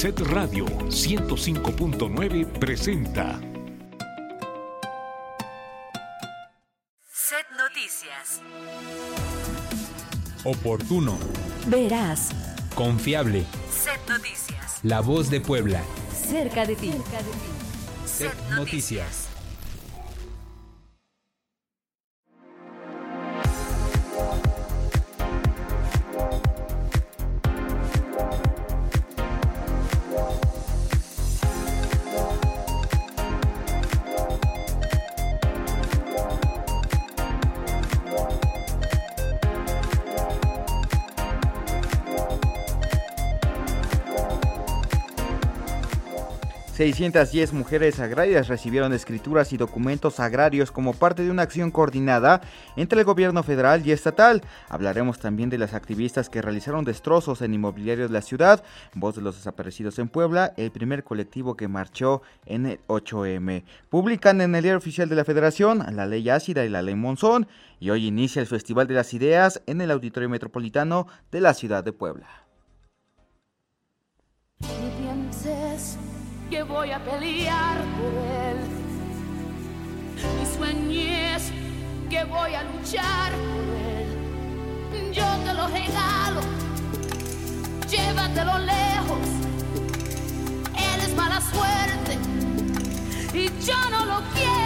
Set Radio 105.9 presenta. Set Noticias. Oportuno. Verás. Confiable. Set Noticias. La voz de Puebla. Cerca de ti. Set Noticias. ...610 mujeres agrarias recibieron escrituras y documentos agrarios como parte de una acción coordinada entre el gobierno federal y estatal. Hablaremos también de las activistas que realizaron destrozos en inmobiliarios de la ciudad, Voz de los Desaparecidos en Puebla, el primer colectivo que marchó en el 8M. Publican en el diario oficial de la Federación la ley ácida y la ley Monzón y hoy inicia el Festival de las Ideas en el Auditorio Metropolitano de la ciudad de Puebla. Que voy a pelear por él. Ni sueñes que voy a luchar por él. Yo te lo regalo, llévatelo lejos. Él es mala suerte y yo no lo quiero.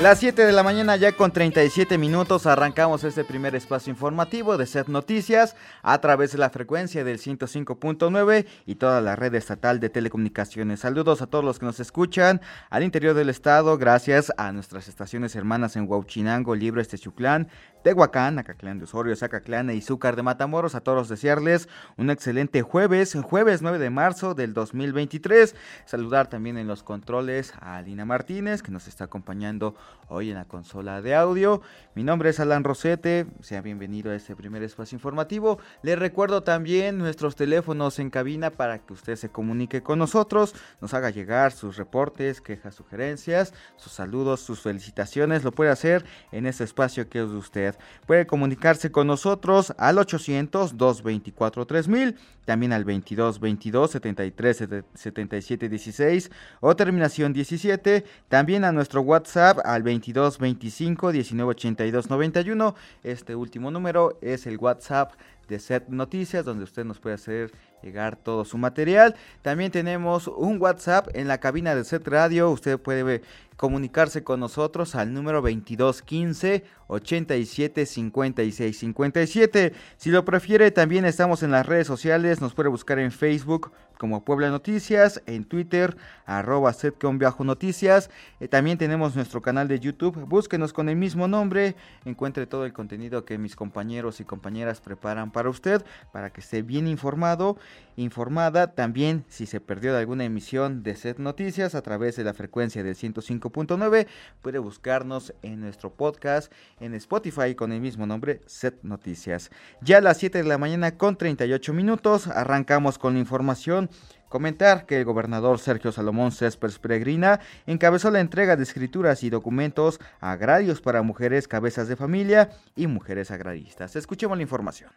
Las 7 de la mañana ya con 37 minutos arrancamos este primer espacio informativo de Set Noticias a través de la frecuencia del 105.9 y toda la red estatal de telecomunicaciones. Saludos a todos los que nos escuchan al interior del estado gracias a nuestras estaciones hermanas en Huauchinango, Libres, Techuclán, Tehuacán, Acatlán de Osorio, Zacatlán e Izúcar de Matamoros. A todos desearles un excelente jueves, jueves 9 de marzo del 2023. Saludar también en los controles a Lina Martínez que nos está acompañando hoy en la consola de audio. Mi nombre es Alan Rosete, sea bienvenido a este primer espacio informativo. Les recuerdo también nuestros teléfonos en cabina para que usted se comunique con nosotros, nos haga llegar sus reportes, quejas, sugerencias, sus saludos, sus felicitaciones. Lo puede hacer en este espacio que es de usted. Puede comunicarse con nosotros al 800 224 3000, también al 22 22 73 77 16 o terminación 17, también a nuestro WhatsApp al 22 25 19 82 91. Este último número es el WhatsApp de Set Noticias, donde usted nos puede hacer llegar todo su material. También tenemos un WhatsApp en la cabina de Set Radio. Usted puede comunicarse con nosotros al número 2215 87 56 57. Si lo prefiere, también estamos en las redes sociales. Nos puede buscar en Facebook como Puebla Noticias, en Twitter, arroba set-noticias. Eh, también tenemos nuestro canal de YouTube. Búsquenos con el mismo nombre. Encuentre todo el contenido que mis compañeros y compañeras preparan para usted, para que esté bien informado, informada. También si se perdió de alguna emisión de Set Noticias a través de la frecuencia del 105.9, puede buscarnos en nuestro podcast en Spotify con el mismo nombre, Set Noticias. Ya a las 7 de la mañana con 38 minutos, arrancamos con la información. Comentar que el gobernador Sergio Salomón Céspedes Peregrina encabezó la entrega de escrituras y documentos agrarios para mujeres cabezas de familia y mujeres agraristas. Escuchemos la información.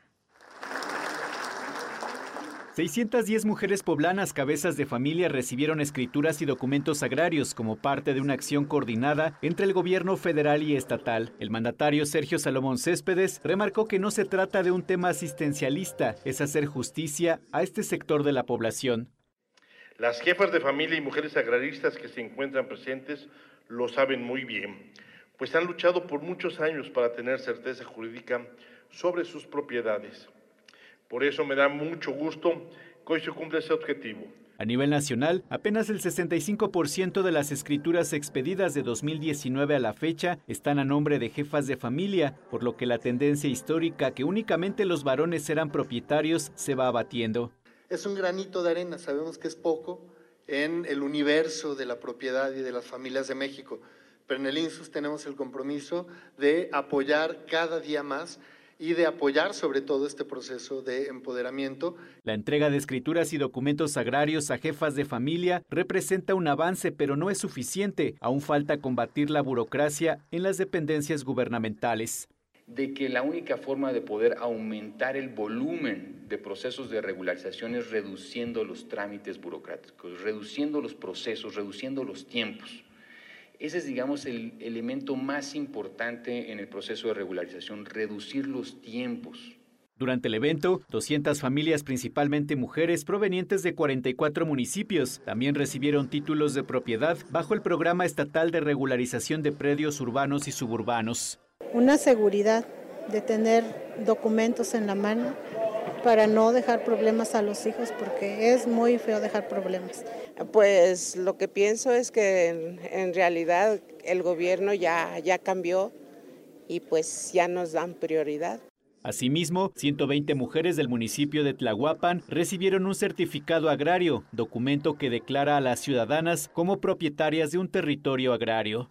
610 mujeres poblanas cabezas de familia recibieron escrituras y documentos agrarios como parte de una acción coordinada entre el gobierno federal y estatal. El mandatario Sergio Salomón Céspedes remarcó que no se trata de un tema asistencialista, es hacer justicia a este sector de la población. Las jefas de familia y mujeres agraristas que se encuentran presentes lo saben muy bien, pues han luchado por muchos años para tener certeza jurídica sobre sus propiedades. Por eso me da mucho gusto que hoy se cumpla ese objetivo. A nivel nacional, apenas el 65% de las escrituras expedidas de 2019 a la fecha están a nombre de jefas de familia, por lo que la tendencia histórica que únicamente los varones eran propietarios se va abatiendo. Es un granito de arena, sabemos que es poco en el universo de la propiedad y de las familias de México, pero en el INSUS tenemos el compromiso de apoyar cada día más y de apoyar sobre todo este proceso de empoderamiento. La entrega de escrituras y documentos agrarios a jefas de familia representa un avance, pero no es suficiente. Aún falta combatir la burocracia en las dependencias gubernamentales de que la única forma de poder aumentar el volumen de procesos de regularización es reduciendo los trámites burocráticos, reduciendo los procesos, reduciendo los tiempos. Ese es, digamos, el elemento más importante en el proceso de regularización, reducir los tiempos. Durante el evento, 200 familias, principalmente mujeres provenientes de 44 municipios, también recibieron títulos de propiedad bajo el Programa Estatal de Regularización de Predios Urbanos y Suburbanos una seguridad de tener documentos en la mano para no dejar problemas a los hijos, porque es muy feo dejar problemas. Pues lo que pienso es que en, realidad el gobierno ya, ya cambió y pues ya nos dan prioridad. Asimismo, 120 mujeres del municipio de Tlahuapan recibieron un certificado agrario, documento que declara a las ciudadanas como propietarias de un territorio agrario.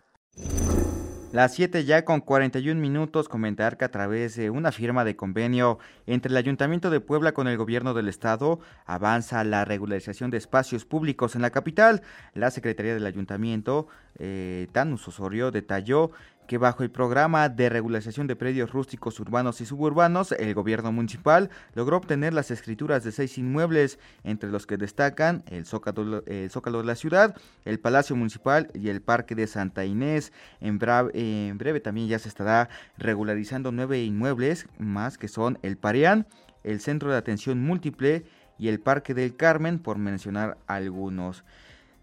Las 7 ya con 41 minutos, comentar que a través de una firma de convenio entre el Ayuntamiento de Puebla con el Gobierno del Estado avanza la regularización de espacios públicos en la capital. La Secretaría del Ayuntamiento, eh, Tanus Osorio, detalló que bajo el programa de regularización de predios rústicos urbanos y suburbanos, el gobierno municipal logró obtener las escrituras de seis inmuebles, entre los que destacan el Zócalo, Zócalo de la ciudad, el Palacio Municipal y el Parque de Santa Inés. En, en breve también ya se estará regularizando nueve inmuebles más que son el Pareán, el Centro de Atención Múltiple y el Parque del Carmen, por mencionar algunos.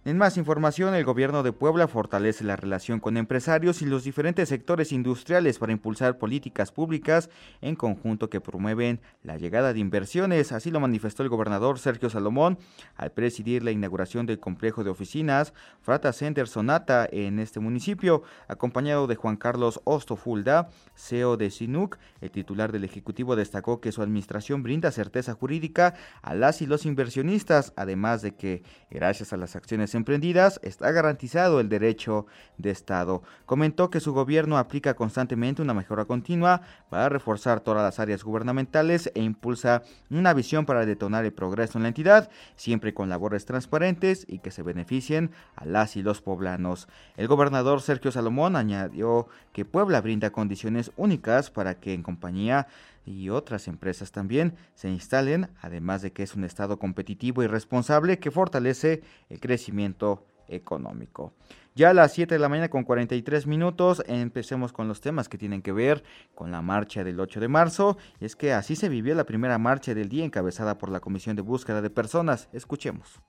En más información, el gobierno de Puebla fortalece la relación con empresarios y los diferentes sectores industriales para impulsar políticas públicas en conjunto que promueven la llegada de inversiones. Así lo manifestó el gobernador Sergio Salomón al presidir la inauguración del complejo de oficinas Frata Center Sonata en este municipio, acompañado de Juan Carlos Ostofulda, CEO de SINUC. El titular del Ejecutivo destacó que su administración brinda certeza jurídica a las y los inversionistas, además de que, gracias a las acciones emprendidas, está garantizado el derecho de Estado. Comentó que su gobierno aplica constantemente una mejora continua para reforzar todas las áreas gubernamentales e impulsa una visión para detonar el progreso en la entidad, siempre con labores transparentes y que se beneficien a las y los poblanos. El gobernador Sergio Salomón añadió que Puebla brinda condiciones únicas para que en compañía y otras empresas también se instalen, además de que es un Estado competitivo y responsable que fortalece el crecimiento económico. Ya a las 7 de la mañana con 43 minutos empecemos con los temas que tienen que ver con la marcha del 8 de marzo. Y es que así se vivió la primera marcha del día encabezada por la Comisión de Búsqueda de Personas. Escuchemos.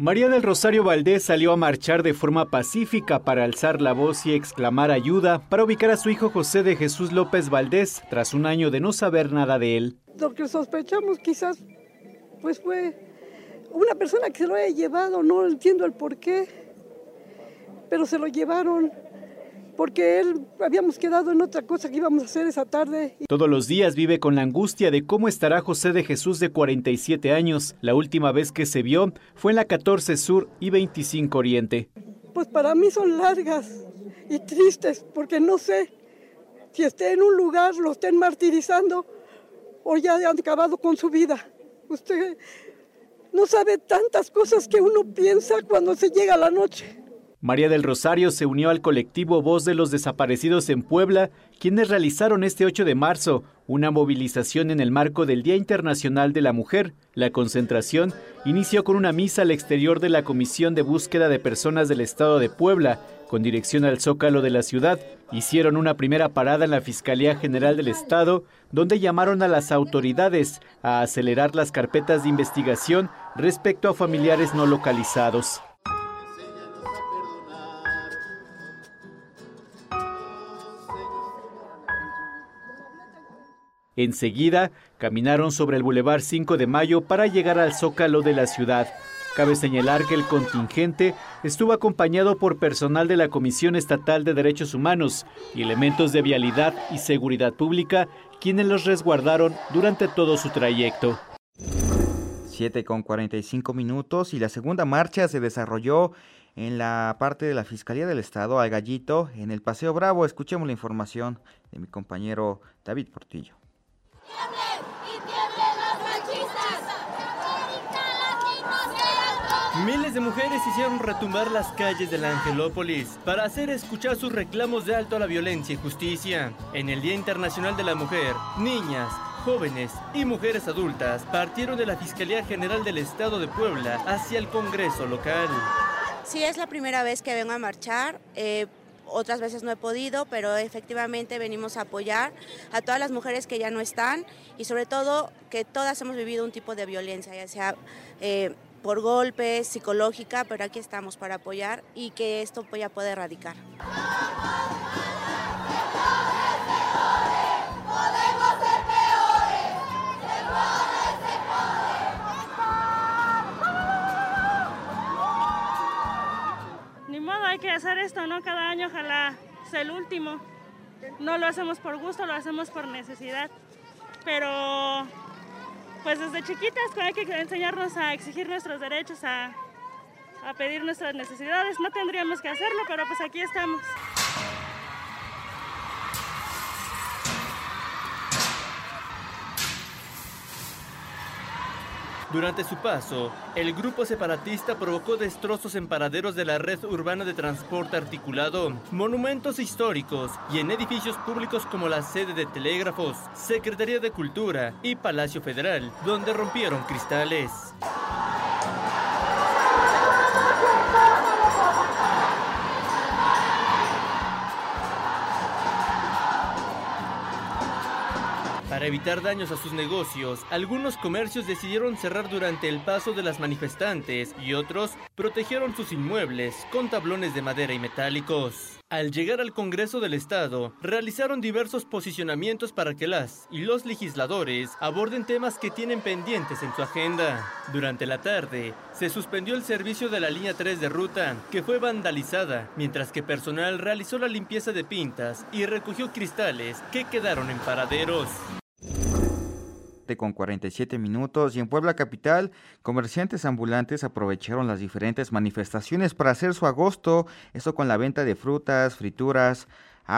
María del Rosario Valdés salió a marchar de forma pacífica para alzar la voz y exclamar ayuda para ubicar a su hijo José de Jesús López Valdés tras un año de no saber nada de él. Lo que sospechamos quizás pues fue una persona que se lo haya llevado, no entiendo el por qué, pero se lo llevaron porque él habíamos quedado en otra cosa que íbamos a hacer esa tarde. Todos los días vive con la angustia de cómo estará José de Jesús de 47 años. La última vez que se vio fue en la 14 Sur y 25 Oriente. Pues para mí son largas y tristes porque no sé si esté en un lugar, lo estén martirizando o ya han acabado con su vida. Usted no sabe tantas cosas que uno piensa cuando se llega la noche. María del Rosario se unió al colectivo Voz de los Desaparecidos en Puebla, quienes realizaron este 8 de marzo una movilización en el marco del Día Internacional de la Mujer. La concentración inició con una misa al exterior de la Comisión de Búsqueda de Personas del Estado de Puebla, con dirección al Zócalo de la ciudad. Hicieron una primera parada en la Fiscalía General del Estado, donde llamaron a las autoridades a acelerar las carpetas de investigación respecto a familiares no localizados. Enseguida, caminaron sobre el Boulevard 5 de Mayo para llegar al zócalo de la ciudad. Cabe señalar que el contingente estuvo acompañado por personal de la Comisión Estatal de Derechos Humanos y elementos de vialidad y seguridad pública, quienes los resguardaron durante todo su trayecto. 7 con 45 minutos y la segunda marcha se desarrolló en la parte de la Fiscalía del Estado, al Gallito, en el Paseo Bravo. Escuchemos la información de mi compañero David Portillo. Miles de mujeres hicieron retumbar las calles de la Angelópolis para hacer escuchar sus reclamos de alto a la violencia y justicia. En el Día Internacional de la Mujer, niñas, jóvenes y mujeres adultas partieron de la Fiscalía General del Estado de Puebla hacia el Congreso local. Sí, es la primera vez que vengo a marchar. Eh, otras veces no he podido, pero efectivamente venimos a apoyar a todas las mujeres que ya no están y sobre todo que todas hemos vivido un tipo de violencia, ya sea eh, por golpes, psicológica, pero aquí estamos para apoyar y que esto ya pueda erradicar. Que hacer esto, ¿no? Cada año ojalá sea el último. No lo hacemos por gusto, lo hacemos por necesidad. Pero pues desde chiquitas hay que enseñarnos a exigir nuestros derechos, a, a pedir nuestras necesidades. No tendríamos que hacerlo, pero pues aquí estamos. Durante su paso, el grupo separatista provocó destrozos en paraderos de la red urbana de transporte articulado, monumentos históricos y en edificios públicos como la sede de Telégrafos, Secretaría de Cultura y Palacio Federal, donde rompieron cristales. Para evitar daños a sus negocios, algunos comercios decidieron cerrar durante el paso de las manifestantes y otros protegieron sus inmuebles con tablones de madera y metálicos. Al llegar al Congreso del Estado, realizaron diversos posicionamientos para que las y los legisladores aborden temas que tienen pendientes en su agenda. Durante la tarde, se suspendió el servicio de la línea 3 de ruta, que fue vandalizada, mientras que personal realizó la limpieza de pintas y recogió cristales que quedaron en paraderos con 47 minutos y en Puebla Capital, comerciantes ambulantes aprovecharon las diferentes manifestaciones para hacer su agosto, esto con la venta de frutas, frituras,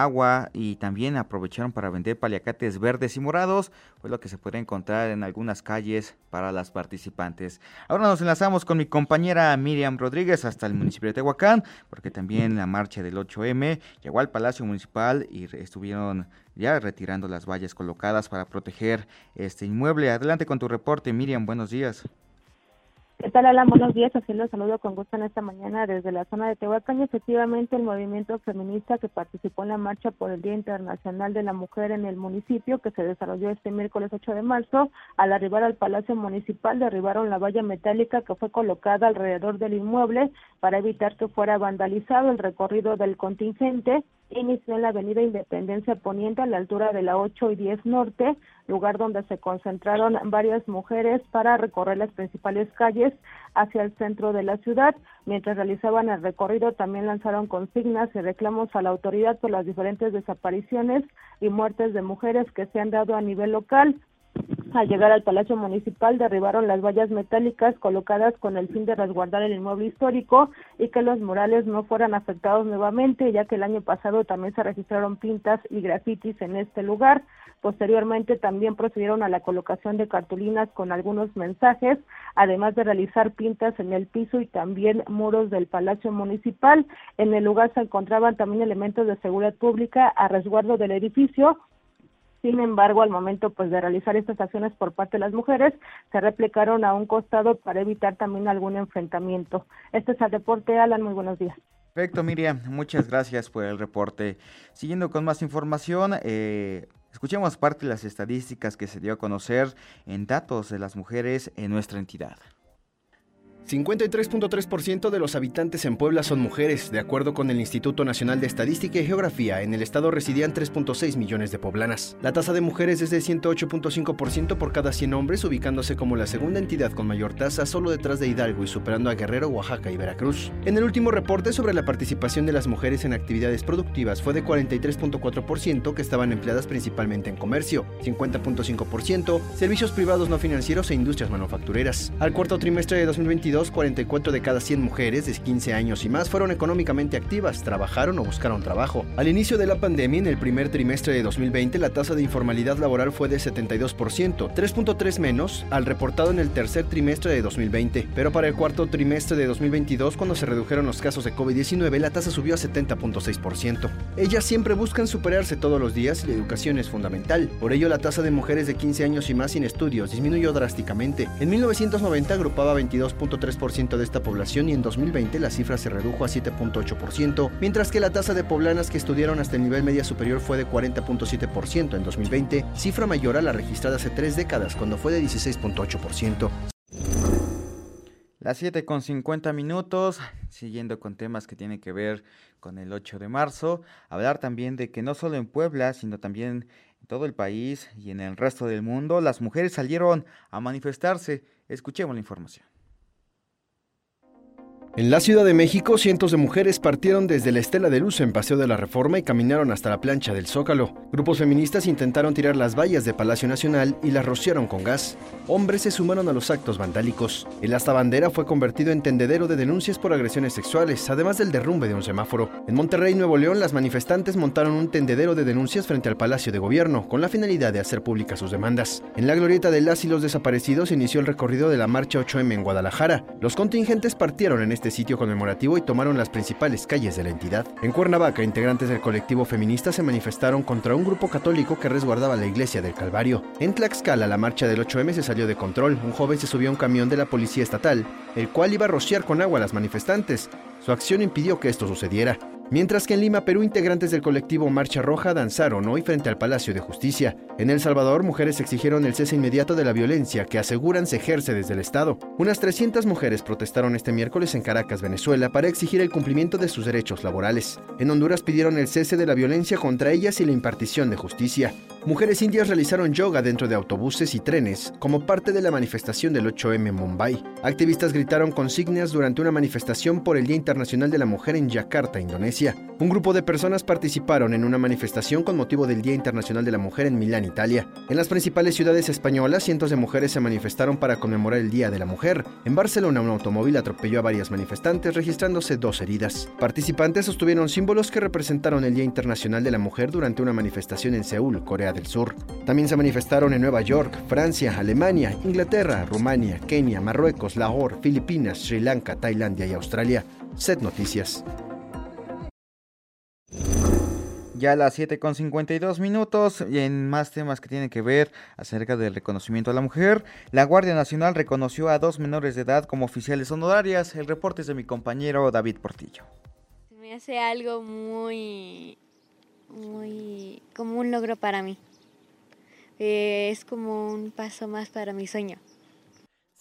agua y también aprovecharon para vender paliacates verdes y morados, fue lo que se puede encontrar en algunas calles para las participantes. Ahora nos enlazamos con mi compañera Miriam Rodríguez hasta el municipio de Tehuacán, porque también la marcha del 8M llegó al Palacio Municipal y estuvieron ya retirando las vallas colocadas para proteger este inmueble. Adelante con tu reporte, Miriam, buenos días. ¿Qué tal, Alan? Buenos días. Así los saludo con gusto en esta mañana desde la zona de Tehuacán. Efectivamente, el movimiento feminista que participó en la marcha por el Día Internacional de la Mujer en el municipio, que se desarrolló este miércoles 8 de marzo, al arribar al Palacio Municipal, derribaron la valla metálica que fue colocada alrededor del inmueble para evitar que fuera vandalizado el recorrido del contingente inició en la avenida Independencia Poniente a la altura de la 8 y 10 Norte, lugar donde se concentraron varias mujeres para recorrer las principales calles hacia el centro de la ciudad. Mientras realizaban el recorrido también lanzaron consignas y reclamos a la autoridad por las diferentes desapariciones y muertes de mujeres que se han dado a nivel local. Al llegar al Palacio Municipal derribaron las vallas metálicas colocadas con el fin de resguardar el inmueble histórico y que los murales no fueran afectados nuevamente, ya que el año pasado también se registraron pintas y grafitis en este lugar. Posteriormente también procedieron a la colocación de cartulinas con algunos mensajes, además de realizar pintas en el piso y también muros del Palacio Municipal. En el lugar se encontraban también elementos de seguridad pública a resguardo del edificio, sin embargo, al momento pues de realizar estas acciones por parte de las mujeres, se replicaron a un costado para evitar también algún enfrentamiento. Este es el reporte, Alan, muy buenos días. Perfecto, Miriam, muchas gracias por el reporte. Siguiendo con más información, eh, escuchemos parte de las estadísticas que se dio a conocer en datos de las mujeres en nuestra entidad. 53.3% de los habitantes en Puebla son mujeres. De acuerdo con el Instituto Nacional de Estadística y Geografía, en el estado residían 3.6 millones de poblanas. La tasa de mujeres es de 108.5% por cada 100 hombres, ubicándose como la segunda entidad con mayor tasa, solo detrás de Hidalgo y superando a Guerrero, Oaxaca y Veracruz. En el último reporte sobre la participación de las mujeres en actividades productivas fue de 43.4%, que estaban empleadas principalmente en comercio, 50.5%, servicios privados no financieros e industrias manufactureras. Al cuarto trimestre de 2022, 44 de cada 100 mujeres de 15 años y más fueron económicamente activas, trabajaron o buscaron trabajo. Al inicio de la pandemia, en el primer trimestre de 2020, la tasa de informalidad laboral fue de 72%, 3.3 menos al reportado en el tercer trimestre de 2020. Pero para el cuarto trimestre de 2022, cuando se redujeron los casos de COVID-19, la tasa subió a 70.6%. Ellas siempre buscan superarse todos los días y la educación es fundamental. Por ello, la tasa de mujeres de 15 años y más sin estudios disminuyó drásticamente. En 1990 agrupaba 22.3 3% de esta población y en 2020 la cifra se redujo a 7.8%, mientras que la tasa de poblanas que estudiaron hasta el nivel media superior fue de 40.7% en 2020, cifra mayor a la registrada hace tres décadas cuando fue de 16.8%. Las 7 con 50 minutos, siguiendo con temas que tienen que ver con el 8 de marzo, hablar también de que no solo en Puebla, sino también en todo el país y en el resto del mundo, las mujeres salieron a manifestarse. Escuchemos la información. En la Ciudad de México, cientos de mujeres partieron desde la Estela de Luz en Paseo de la Reforma y caminaron hasta la plancha del Zócalo. Grupos feministas intentaron tirar las vallas de Palacio Nacional y las rociaron con gas. Hombres se sumaron a los actos vandálicos. El asta bandera fue convertido en tendedero de denuncias por agresiones sexuales, además del derrumbe de un semáforo. En Monterrey, Nuevo León, las manifestantes montaron un tendedero de denuncias frente al Palacio de Gobierno, con la finalidad de hacer públicas sus demandas. En la glorieta de las y los desaparecidos inició el recorrido de la Marcha 8M en Guadalajara. Los contingentes partieron en este sitio conmemorativo y tomaron las principales calles de la entidad. En Cuernavaca, integrantes del colectivo feminista se manifestaron contra un grupo católico que resguardaba la iglesia del Calvario. En Tlaxcala, la marcha del 8M se salió de control. Un joven se subió a un camión de la policía estatal, el cual iba a rociar con agua a las manifestantes. Su acción impidió que esto sucediera. Mientras que en Lima, Perú, integrantes del colectivo Marcha Roja danzaron hoy frente al Palacio de Justicia. En El Salvador, mujeres exigieron el cese inmediato de la violencia que aseguran se ejerce desde el Estado. Unas 300 mujeres protestaron este miércoles en Caracas, Venezuela, para exigir el cumplimiento de sus derechos laborales. En Honduras pidieron el cese de la violencia contra ellas y la impartición de justicia. Mujeres indias realizaron yoga dentro de autobuses y trenes como parte de la manifestación del 8M en Mumbai. Activistas gritaron consignas durante una manifestación por el Día Internacional de la Mujer en Yakarta, Indonesia. Un grupo de personas participaron en una manifestación con motivo del Día Internacional de la Mujer en Milán, Italia. En las principales ciudades españolas, cientos de mujeres se manifestaron para conmemorar el Día de la Mujer. En Barcelona, un automóvil atropelló a varias manifestantes, registrándose dos heridas. Participantes sostuvieron símbolos que representaron el Día Internacional de la Mujer durante una manifestación en Seúl, Corea del Sur. También se manifestaron en Nueva York, Francia, Alemania, Inglaterra, Rumania, Kenia, Marruecos, Lahore, Filipinas, Sri Lanka, Tailandia y Australia. Set Noticias. Ya a las 7 con 52 minutos y en más temas que tienen que ver acerca del reconocimiento a la mujer, la Guardia Nacional reconoció a dos menores de edad como oficiales honorarias. El reporte es de mi compañero David Portillo. Me hace algo muy, muy, como un logro para mí. Eh, es como un paso más para mi sueño.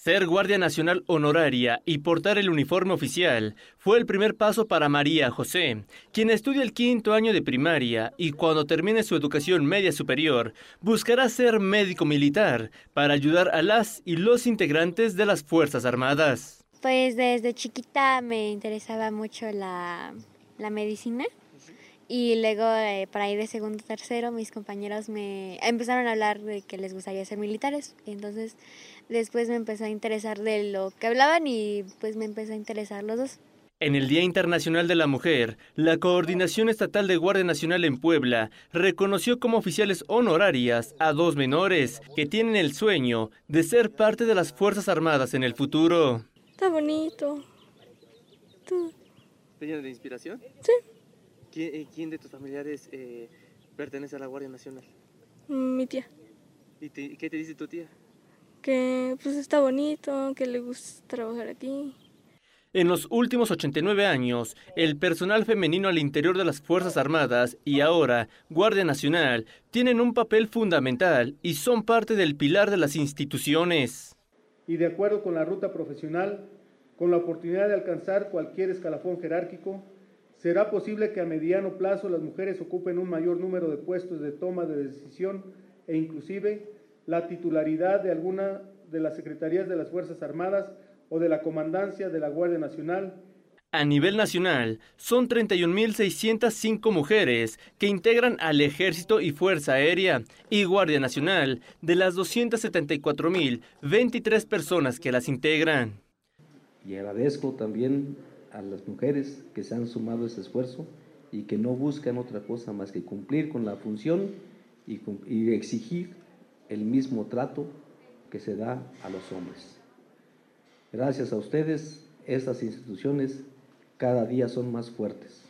Ser Guardia Nacional honoraria y portar el uniforme oficial fue el primer paso para María José, quien estudia el quinto año de primaria y cuando termine su educación media superior buscará ser médico militar para ayudar a las y los integrantes de las Fuerzas Armadas. Pues desde chiquita me interesaba mucho la, la medicina y luego eh, para ir de segundo tercero mis compañeros me empezaron a hablar de que les gustaría ser militares. Entonces después me empezó a interesar de lo que hablaban y pues me empezó a interesar los dos. En el Día Internacional de la Mujer, la Coordinación Estatal de Guardia Nacional en Puebla reconoció como oficiales honorarias a dos menores que tienen el sueño de ser parte de las Fuerzas Armadas en el futuro. Está bonito. ¿Te de inspiración? Sí. Eh, ¿Quién, de tus familiares eh, pertenece a la Guardia Nacional? Mi tía. ¿Y qué te dice tu tía? Que pues está bonito, que le gusta trabajar aquí. En los últimos 89 años, el personal femenino al interior de las Fuerzas Armadas y ahora Guardia Nacional tienen un papel fundamental y son parte del pilar de las instituciones. Y de acuerdo con la ruta profesional con la oportunidad de alcanzar cualquier escalafón jerárquico, será posible que a mediano plazo las mujeres ocupen un mayor número de puestos de toma de decisión e inclusive la titularidad de alguna de las secretarías de las Fuerzas Armadas o de la Comandancia de la Guardia Nacional a nivel nacional, son 31.605 mujeres que integran al Ejército y Fuerza Aérea y Guardia Nacional de las 274.023 personas que las integran. Y agradezco también a las mujeres que se han sumado a este esfuerzo y que no buscan otra cosa más que cumplir con la función y, y exigir el mismo trato que se da a los hombres. Gracias a ustedes, estas instituciones cada día son más fuertes.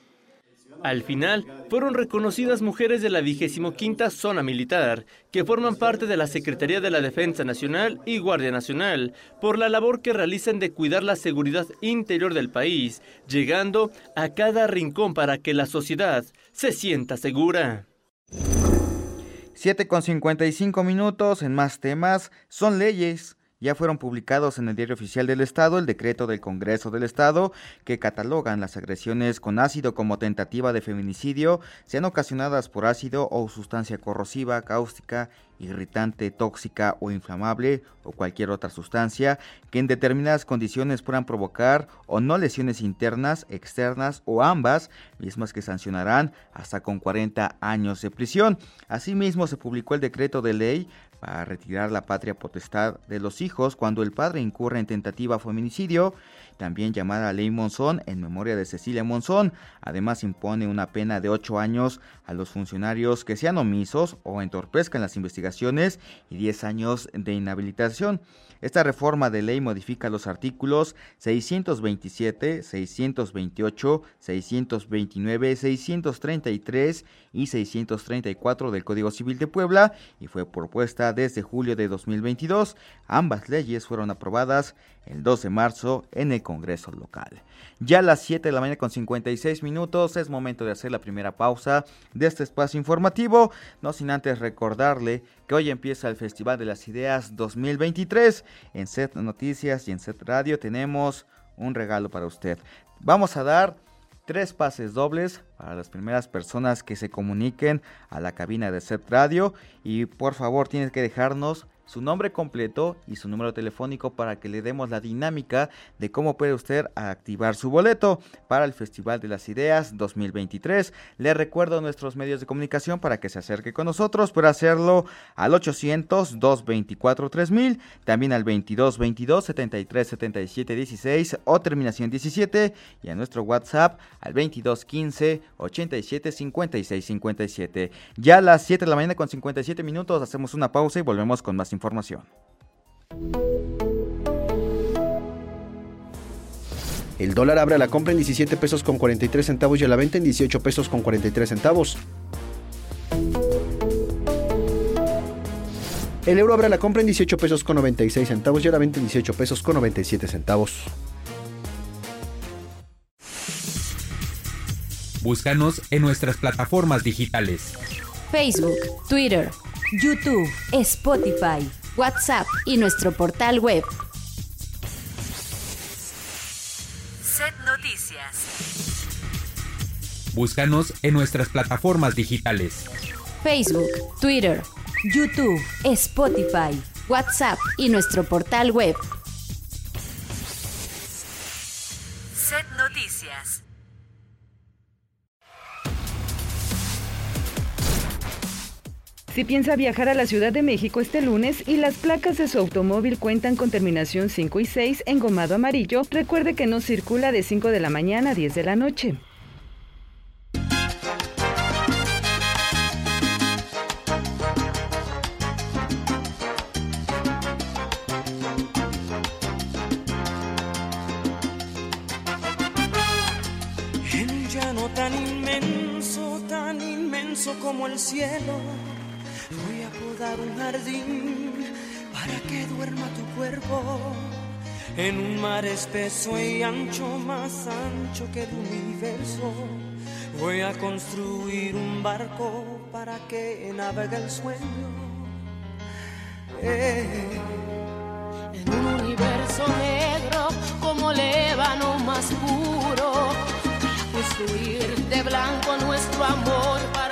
Al final, fueron reconocidas mujeres de la 25 Zona Militar, que forman parte de la Secretaría de la Defensa Nacional y Guardia Nacional, por la labor que realizan de cuidar la seguridad interior del país, llegando a cada rincón para que la sociedad se sienta segura. 7 con 55 minutos en más temas son leyes ya fueron publicados en el Diario Oficial del Estado el decreto del Congreso del Estado que catalogan las agresiones con ácido como tentativa de feminicidio, sean ocasionadas por ácido o sustancia corrosiva, cáustica, irritante, tóxica o inflamable o cualquier otra sustancia que en determinadas condiciones puedan provocar o no lesiones internas, externas o ambas, mismas que sancionarán hasta con 40 años de prisión. Asimismo, se publicó el decreto de ley para retirar la patria potestad de los hijos cuando el padre incurre en tentativa feminicidio, también llamada Ley Monzón en memoria de Cecilia Monzón. Además impone una pena de 8 años a los funcionarios que sean omisos o entorpezcan las investigaciones y 10 años de inhabilitación. Esta reforma de ley modifica los artículos 627, 628, 629, 633 y 634 del Código Civil de Puebla y fue propuesta desde julio de 2022. Ambas leyes fueron aprobadas el 2 de marzo en el Congreso local. Ya a las 7 de la mañana con 56 minutos es momento de hacer la primera pausa de este espacio informativo, no sin antes recordarle que hoy empieza el Festival de las Ideas 2023. En Set Noticias y en Set Radio tenemos un regalo para usted. Vamos a dar tres pases dobles para las primeras personas que se comuniquen a la cabina de Set Radio y por favor tienes que dejarnos su nombre completo y su número telefónico para que le demos la dinámica de cómo puede usted activar su boleto para el Festival de las Ideas 2023. Le recuerdo nuestros medios de comunicación para que se acerque con nosotros. Puede hacerlo al 800-224-3000, también al 2222-737716 o terminación 17 y a nuestro WhatsApp al 2215-875657. Ya a las 7 de la mañana con 57 minutos hacemos una pausa y volvemos con más información información. El dólar abre a la compra en 17 pesos con 43 centavos y a la venta en 18 pesos con 43 centavos. El euro abre a la compra en 18 pesos con 96 centavos y a la venta en 18 pesos con 97 centavos. Búscanos en nuestras plataformas digitales. Facebook, Twitter, YouTube, Spotify, WhatsApp y nuestro portal web. Set Noticias. Búscanos en nuestras plataformas digitales. Facebook, Twitter, YouTube, Spotify, WhatsApp y nuestro portal web. Set Noticias. Si piensa viajar a la Ciudad de México este lunes y las placas de su automóvil cuentan con terminación 5 y 6 en gomado amarillo, recuerde que no circula de 5 de la mañana a 10 de la noche. El llano tan inmenso, tan inmenso como el cielo Voy un jardín para que duerma tu cuerpo en un mar espeso y ancho, más ancho que el universo. Voy a construir un barco para que navegue el sueño. Eh. En un universo negro como lébano más puro, construir de blanco nuestro amor para.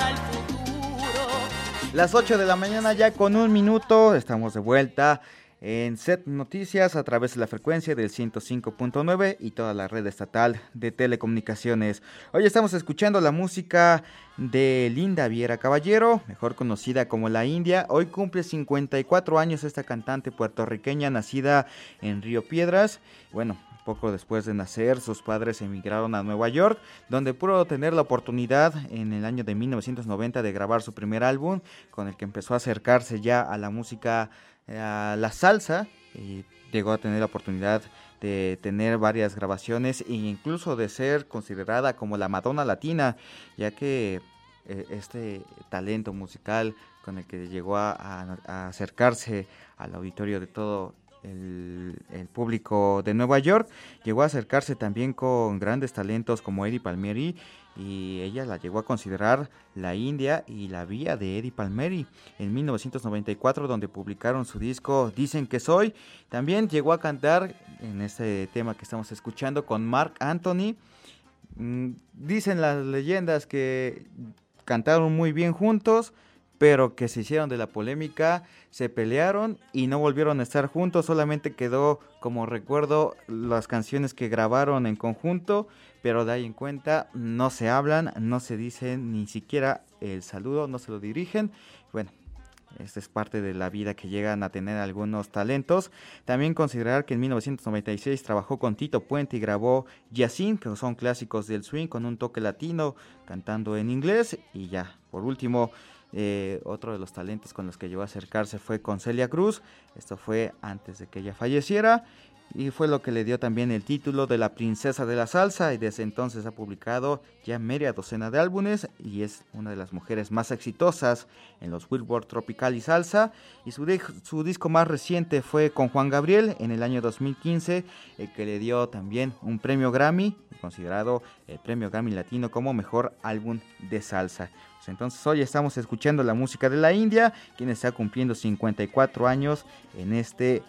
Las 8 de la mañana ya con un minuto, estamos de vuelta en Set Noticias a través de la frecuencia del 105.9 y toda la red estatal de telecomunicaciones. Hoy estamos escuchando la música de Linda Viera Caballero, mejor conocida como La India. Hoy cumple 54 años esta cantante puertorriqueña nacida en Río Piedras. Bueno, poco después de nacer, sus padres emigraron a Nueva York, donde pudo tener la oportunidad en el año de 1990 de grabar su primer álbum, con el que empezó a acercarse ya a la música a la salsa y llegó a tener la oportunidad de tener varias grabaciones e incluso de ser considerada como la Madonna Latina, ya que eh, este talento musical con el que llegó a, acercarse al auditorio de todo el, público de Nueva York, llegó a acercarse también con grandes talentos como Eddie Palmieri y ella la llegó a considerar la India y la vía de Eddie Palmieri en 1994 donde publicaron su disco Dicen que soy. También llegó a cantar en este tema que estamos escuchando con Mark Anthony. Mm, dicen las leyendas que cantaron muy bien juntos, pero que se hicieron de la polémica, se pelearon y no volvieron a estar juntos, solamente quedó como recuerdo las canciones que grabaron en conjunto pero de ahí en cuenta no se hablan, no se dicen ni siquiera el saludo, no se lo dirigen. Bueno, esta es parte de la vida que llegan a tener algunos talentos. También considerar que en 1996 trabajó con Tito Puente y grabó Yacine, que son clásicos del swing con un toque latino, cantando en inglés. Y ya, por último, eh, otro de los talentos con los que llegó a acercarse fue con Celia Cruz. Esto fue antes de que ella falleciera y fue lo que le dio también el título de la princesa de la salsa y desde entonces ha publicado ya media docena de álbumes y es una de las mujeres más exitosas en los Billboard Tropical y Salsa y su, su disco más reciente fue con Juan Gabriel en el año 2015 el que le dio también un premio Grammy considerado el premio Grammy Latino como mejor álbum de salsa. Pues entonces hoy estamos escuchando la música de la India, quien está cumpliendo 54 años en este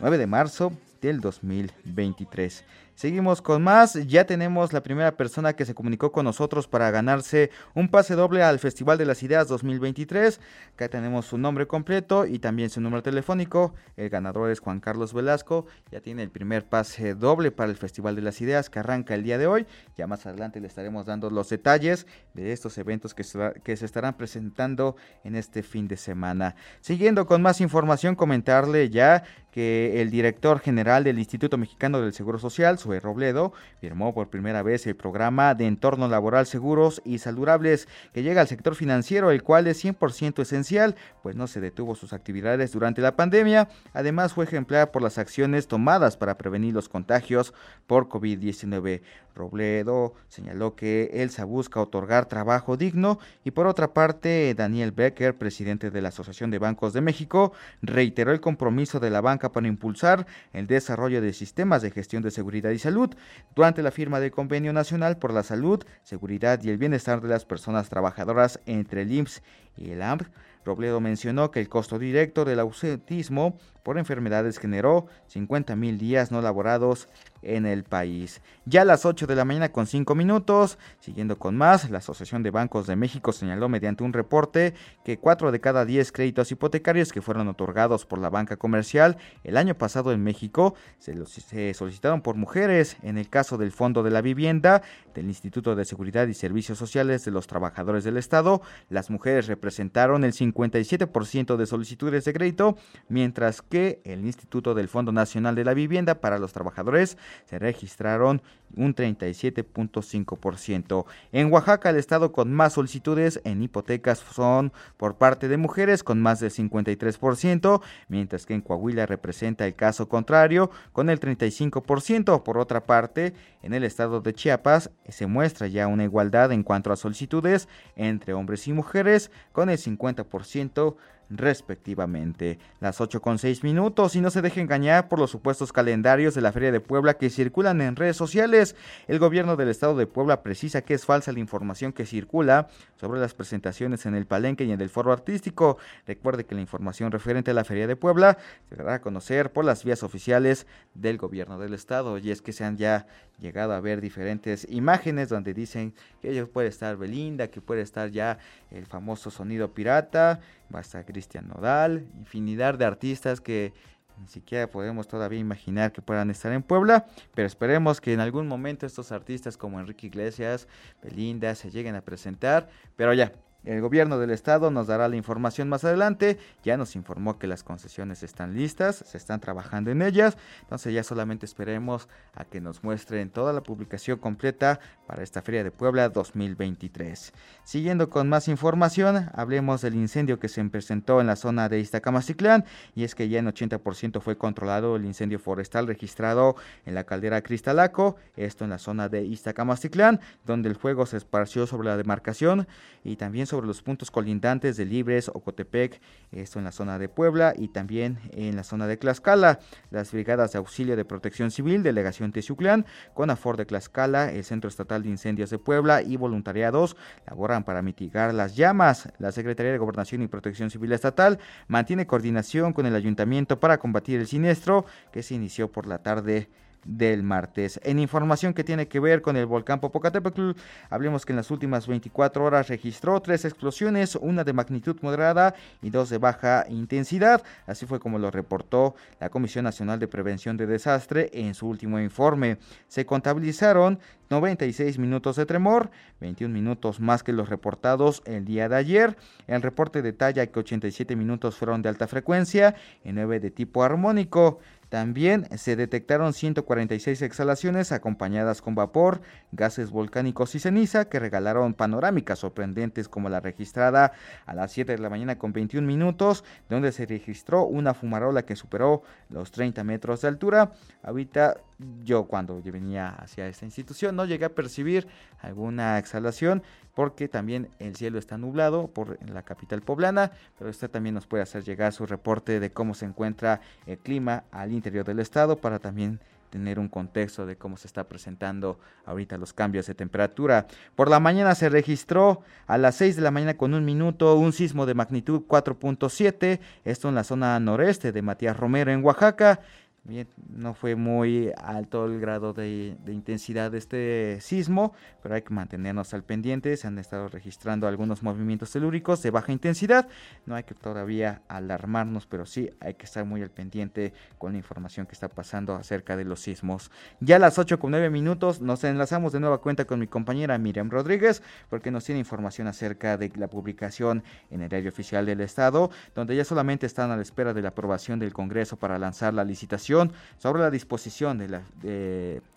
9 de marzo del 2023. Seguimos con más. Ya tenemos la primera persona que se comunicó con nosotros para ganarse un pase doble al Festival de las Ideas 2023. Acá tenemos su nombre completo y también su número telefónico. El ganador es Juan Carlos Velasco. Ya tiene el primer pase doble para el Festival de las Ideas que arranca el día de hoy. Ya más adelante le estaremos dando los detalles de estos eventos que se, que se estarán presentando en este fin de semana. Siguiendo con más información, comentarle ya que el director general del Instituto Mexicano del Seguro Social, Sue Robledo, firmó por primera vez el programa de entorno laboral seguros y saludables que llega al sector financiero, el cual es 100% esencial, pues no se detuvo sus actividades durante la pandemia. Además, fue ejemplar por las acciones tomadas para prevenir los contagios por COVID-19. Robledo señaló que ELSA busca otorgar trabajo digno y por otra parte Daniel Becker, presidente de la Asociación de Bancos de México, reiteró el compromiso de la banca para impulsar el desarrollo de sistemas de gestión de seguridad y salud durante la firma del Convenio Nacional por la Salud, Seguridad y el Bienestar de las Personas Trabajadoras entre el IMSS y el AMP. Robledo mencionó que el costo directo del ausentismo por enfermedades generó 50 mil días no laborados en el país. Ya a las 8 de la mañana con 5 minutos, siguiendo con más, la Asociación de Bancos de México señaló mediante un reporte que 4 de cada 10 créditos hipotecarios que fueron otorgados por la banca comercial el año pasado en México se, se solicitaron por mujeres. En el caso del Fondo de la Vivienda, del Instituto de Seguridad y Servicios Sociales de los Trabajadores del Estado, las mujeres representaron el 57% de solicitudes de crédito, mientras que el Instituto del Fondo Nacional de la Vivienda para los Trabajadores se registraron un 37.5%. En Oaxaca, el estado con más solicitudes en hipotecas son por parte de mujeres con más del 53%, mientras que en Coahuila representa el caso contrario con el 35%. Por otra parte, en el estado de Chiapas se muestra ya una igualdad en cuanto a solicitudes entre hombres y mujeres con el 50% respectivamente. Las 8 con 6 minutos y no se deje engañar por los supuestos calendarios de la Feria de Puebla que circulan en redes sociales 2023. El gobierno del estado de Puebla precisa que es falsa la información que circula sobre las presentaciones en el Palenque y en el Foro Artístico. Recuerde que la información referente a la Feria de Puebla se dará a conocer por las vías oficiales del gobierno del estado y es que se han ya llegado a ver diferentes imágenes donde dicen que puede estar Belinda, que puede estar ya el famoso sonido pirata, va a estar Cristian Nodal, infinidad de artistas que ni siquiera podemos todavía imaginar que puedan estar en Puebla, pero esperemos que en algún momento estos artistas como Enrique Iglesias, Belinda se lleguen a presentar, pero ya, el gobierno del estado nos dará la información más adelante. Ya nos informó que las concesiones están listas, se están trabajando en ellas. Entonces ya solamente esperemos a que nos muestren toda la publicación completa para esta Feria de Puebla 2023. Siguiendo con más información, hablemos del incendio que se presentó en la zona de Iztacamacitlán y es que ya en 80% fue controlado el incendio forestal registrado en la caldera Cristalaco, esto en la zona de Iztacamacitlán, donde el fuego se esparció sobre la demarcación y también sobre los puntos colindantes de Libres, Ocotepec, esto en la zona de Puebla y también en la zona de Tlaxcala. Las brigadas de auxilio de protección civil, delegación Teciuclán, CONAFOR de Tlaxcala, el Centro Estatal de Incendios de Puebla y voluntariados laboran para mitigar las llamas. La Secretaría de Gobernación y Protección Civil Estatal mantiene coordinación con el ayuntamiento para combatir el siniestro que se inició por la tarde del martes. En información que tiene que ver con el volcán Popocatépetl, hablemos que en las últimas 24 horas registró tres explosiones, una de magnitud moderada y dos de baja intensidad. Así fue como lo reportó la Comisión Nacional de Prevención de Desastre en su último informe. Se contabilizaron 96 minutos de tremor, 21 minutos más que los reportados el día de ayer. El reporte detalla que 87 minutos fueron de alta frecuencia y 9 de tipo armónico. También se detectaron 146 exhalaciones acompañadas con vapor, gases volcánicos y ceniza que regalaron panorámicas sorprendentes como la registrada a las 7 de la mañana con 21 minutos, donde se registró una fumarola que superó los 30 metros de altura. Ahorita yo cuando venía hacia esta institución no llegué a percibir alguna exhalación porque también el cielo está nublado por la capital poblana, pero usted también nos puede hacer llegar su reporte de cómo se encuentra el clima al interior del estado para también tener un contexto de cómo se está presentando ahorita los cambios de temperatura. Por la mañana se registró a las 6 de la mañana con un minuto un sismo de magnitud 4.7, esto en la zona noreste de Matías Romero en Oaxaca. Bien, no fue muy alto el grado de, intensidad de este sismo, pero hay que mantenernos al pendiente. Se han estado registrando algunos movimientos telúricos de baja intensidad. No hay que todavía alarmarnos, pero sí hay que estar muy al pendiente con la información que está pasando acerca de los sismos. Ya a las 8 con 9 minutos nos enlazamos de nueva cuenta con mi compañera Miriam Rodríguez, porque nos tiene información acerca de la publicación en el diario oficial del Estado, donde ya solamente están a la espera de la aprobación del Congreso para lanzar la licitación sobre la disposición de la,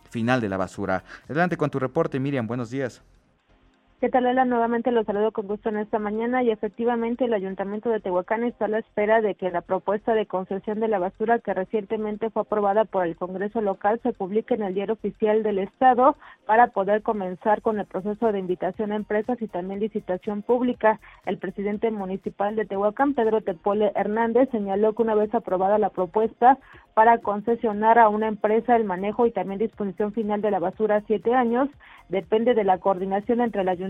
final de la basura. Adelante con tu reporte, Miriam. Buenos días. ¿Qué tal, Lela? Nuevamente los saludo con gusto en esta mañana y efectivamente el Ayuntamiento de Tehuacán está a la espera de que la propuesta de concesión de la basura que recientemente fue aprobada por el Congreso local se publique en el diario oficial del Estado para poder comenzar con el proceso de invitación a empresas y también licitación pública. El presidente municipal de Tehuacán, Pedro Tepole Hernández, señaló que una vez aprobada la propuesta para concesionar a una empresa el manejo y también disposición final de la basura a siete años, depende de la coordinación entre el ayuntamiento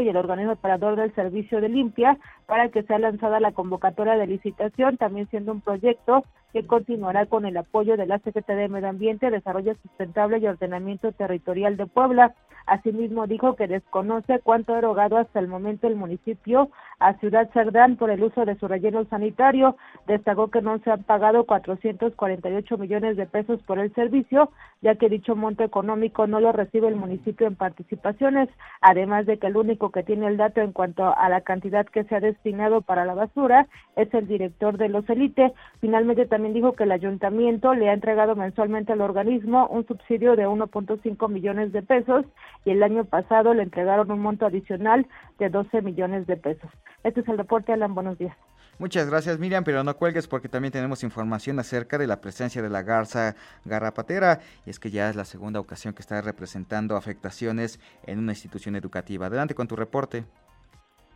y el organismo operador del servicio de limpia para que sea lanzada la convocatoria de licitación, también siendo un proyecto que continuará con el apoyo de la Secretaría de Medio Ambiente, Desarrollo Sustentable y Ordenamiento Territorial de Puebla. Asimismo, dijo que desconoce cuánto ha erogado hasta el momento el municipio a Ciudad Cerdán por el uso de su relleno sanitario. Destacó que no se han pagado 448 millones de pesos por el servicio, ya que dicho monto económico no lo recibe el municipio en participaciones, además de que el único que tiene el dato en cuanto a la cantidad que se ha destinado para la basura es el director de los Elite. Finalmente también dijo que el ayuntamiento le ha entregado mensualmente al organismo un subsidio de 1.5 millones de pesos y el año pasado le entregaron un monto adicional de 12 millones de pesos. Este es el reporte, Alan. Buenos días. Muchas gracias Miriam, pero no cuelgues porque también tenemos información acerca de la presencia de la garza garrapatera y es que ya es la segunda ocasión que está representando afectaciones en una institución educativa. Adelante con tu reporte.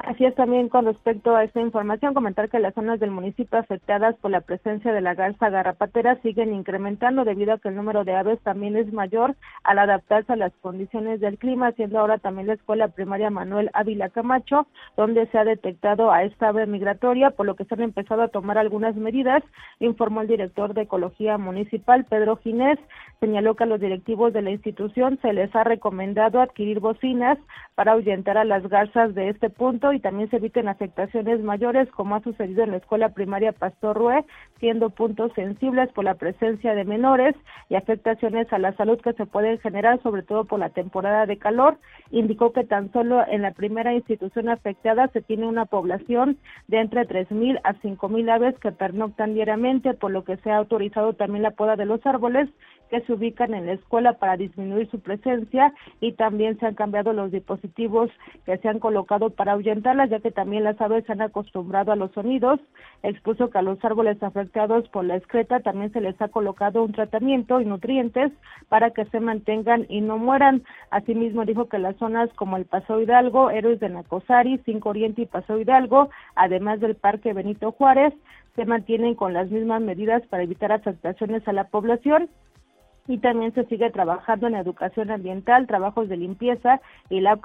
Así es también con respecto a esta información, comentar que las zonas del municipio afectadas por la presencia de la garza garrapatera siguen incrementando debido a que el número de aves también es mayor al adaptarse a las condiciones del clima, siendo ahora también la escuela primaria Manuel Ávila Camacho, donde se ha detectado a esta ave migratoria, por lo que se han empezado a tomar algunas medidas, informó el director de Ecología Municipal, Pedro Ginés, señaló que a los directivos de la institución se les ha recomendado adquirir bocinas para ahuyentar a las garzas de este punto y también se eviten afectaciones mayores como ha sucedido en la escuela primaria Pastor Rue, siendo puntos sensibles por la presencia de menores y afectaciones a la salud que se pueden generar sobre todo por la temporada de calor. Indicó que tan solo en la primera institución afectada se tiene una población de entre 3.000 a 5.000 aves que pernoctan diariamente, por lo que se ha autorizado también la poda de los árboles que se ubican en la escuela para disminuir su presencia y también se han cambiado los dispositivos que se han colocado para ahuyentarlas, ya que también las aves se han acostumbrado a los sonidos. Expuso que a los árboles afectados por la excreta también se les ha colocado un tratamiento y nutrientes para que se mantengan y no mueran. Asimismo dijo que las zonas como el Paso Hidalgo, Héroes de Nacosari, Cinco Oriente y Paso Hidalgo, además del Parque Benito Juárez, se mantienen con las mismas medidas para evitar afectaciones a la población y también se sigue trabajando en educación ambiental, trabajos de limpieza y la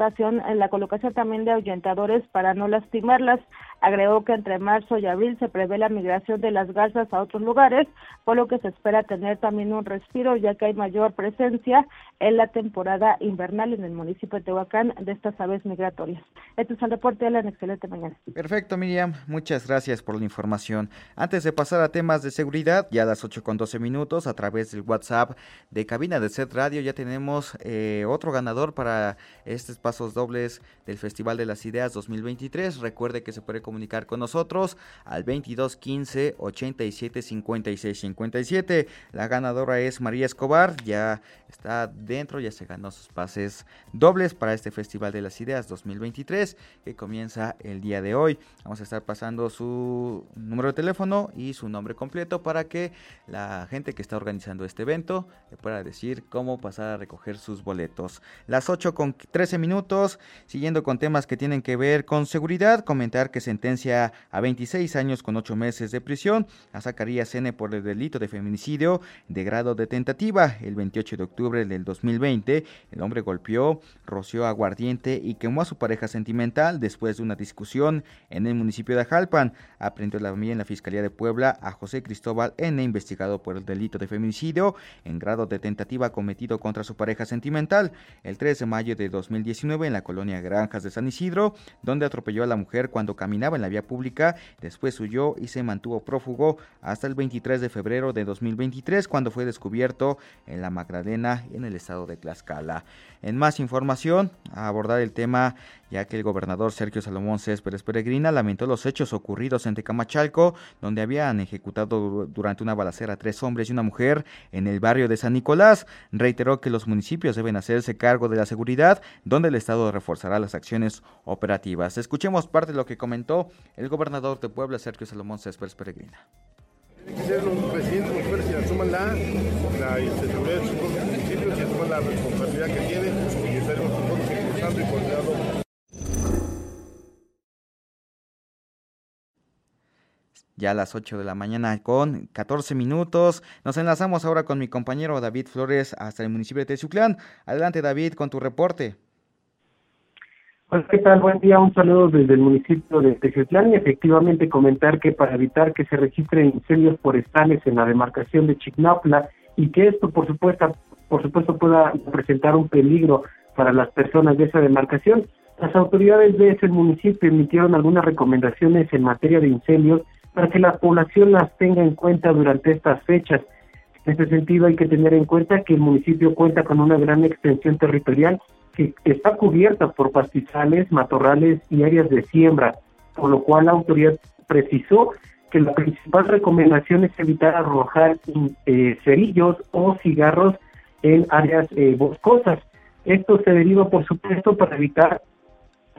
colocación también de ahuyentadores para no lastimarlas. Agregó que entre marzo y abril se prevé la migración de las garzas a otros lugares, por lo que se espera tener también un respiro, ya que hay mayor presencia en la temporada invernal en el municipio de Tehuacán de estas aves migratorias. Este es el reporte de la excelente mañana. Perfecto, Miriam. Muchas gracias por la información. Antes de pasar a temas de seguridad, ya a las 8 con 12 minutos, a través del WhatsApp de cabina de Set Radio, ya tenemos eh, otro ganador para estos pasos dobles del Festival de las Ideas 2023. Recuerde que se puede comunicar con nosotros al 22 15 87 56 57. La ganadora es María Escobar, ya está dentro, ya se ganó sus pases dobles para este Festival de las Ideas 2023 que comienza el día de hoy. Vamos a estar pasando su número de teléfono y su nombre completo para que la gente que está organizando este evento pueda decir cómo pasar a recoger sus boletos. Las 8 con 13 minutos, siguiendo con temas que tienen que ver con seguridad, comentar que sentencia a 26 años con 8 meses de prisión a Zacarías N por el delito de feminicidio de grado de tentativa. El 28 de octubre del 2020, el hombre golpeó, roció aguardiente y quemó a su pareja sentimental después de una discusión en el municipio de Ajalpan. Aprendió en la Fiscalía de Puebla a José Cristóbal N, investigado por el delito de feminicidio en grado de tentativa cometido contra su pareja sentimental el 3 de mayo de 2019 en la colonia Granjas de San Isidro, donde atropelló a la mujer cuando caminaba en la vía pública, después huyó y se mantuvo prófugo hasta el 23 de febrero de 2023 cuando fue descubierto en la Magdalena en el estado de Tlaxcala. En más información, a abordar el tema, ya que el gobernador Sergio Salomón Céspedes Peregrina lamentó los hechos ocurridos en Tecamachalco, donde habían ejecutado durante una balacera tres hombres y una mujer en el barrio de San Nicolás. Reiteró que los municipios deben hacerse cargo de la seguridad, donde el Estado reforzará las acciones operativas. Escuchemos parte de lo que comentó el gobernador de Puebla, Sergio Salomón Céspedes Peregrina. Tienen que ser los asuman la, la seguridad de sus propios municipios y asuman la responsabilidad que tienen y estaremos nosotros impulsando y coordinando. Ya a las 8 de la mañana con 14 minutos. Nos enlazamos ahora con mi compañero David Flores hasta el municipio de Tezuclán. Adelante David con tu reporte. Hola, ¿qué tal? Buen día, un saludo desde el municipio de Tejetlán y efectivamente comentar que para evitar que se registren incendios forestales en la demarcación de Chicnaupla y que esto, por supuesto, por supuesto pueda presentar un peligro para las personas de esa demarcación, las autoridades de ese municipio emitieron algunas recomendaciones en materia de incendios para que la población las tenga en cuenta durante estas fechas. En este sentido, hay que tener en cuenta que el municipio cuenta con una gran extensión territorial que está cubierta por pastizales, matorrales y áreas de siembra, por lo cual la autoridad precisó que la principal recomendación es evitar arrojar eh, cerillos o cigarros en áreas eh, boscosas. Esto se deriva, por supuesto, para evitar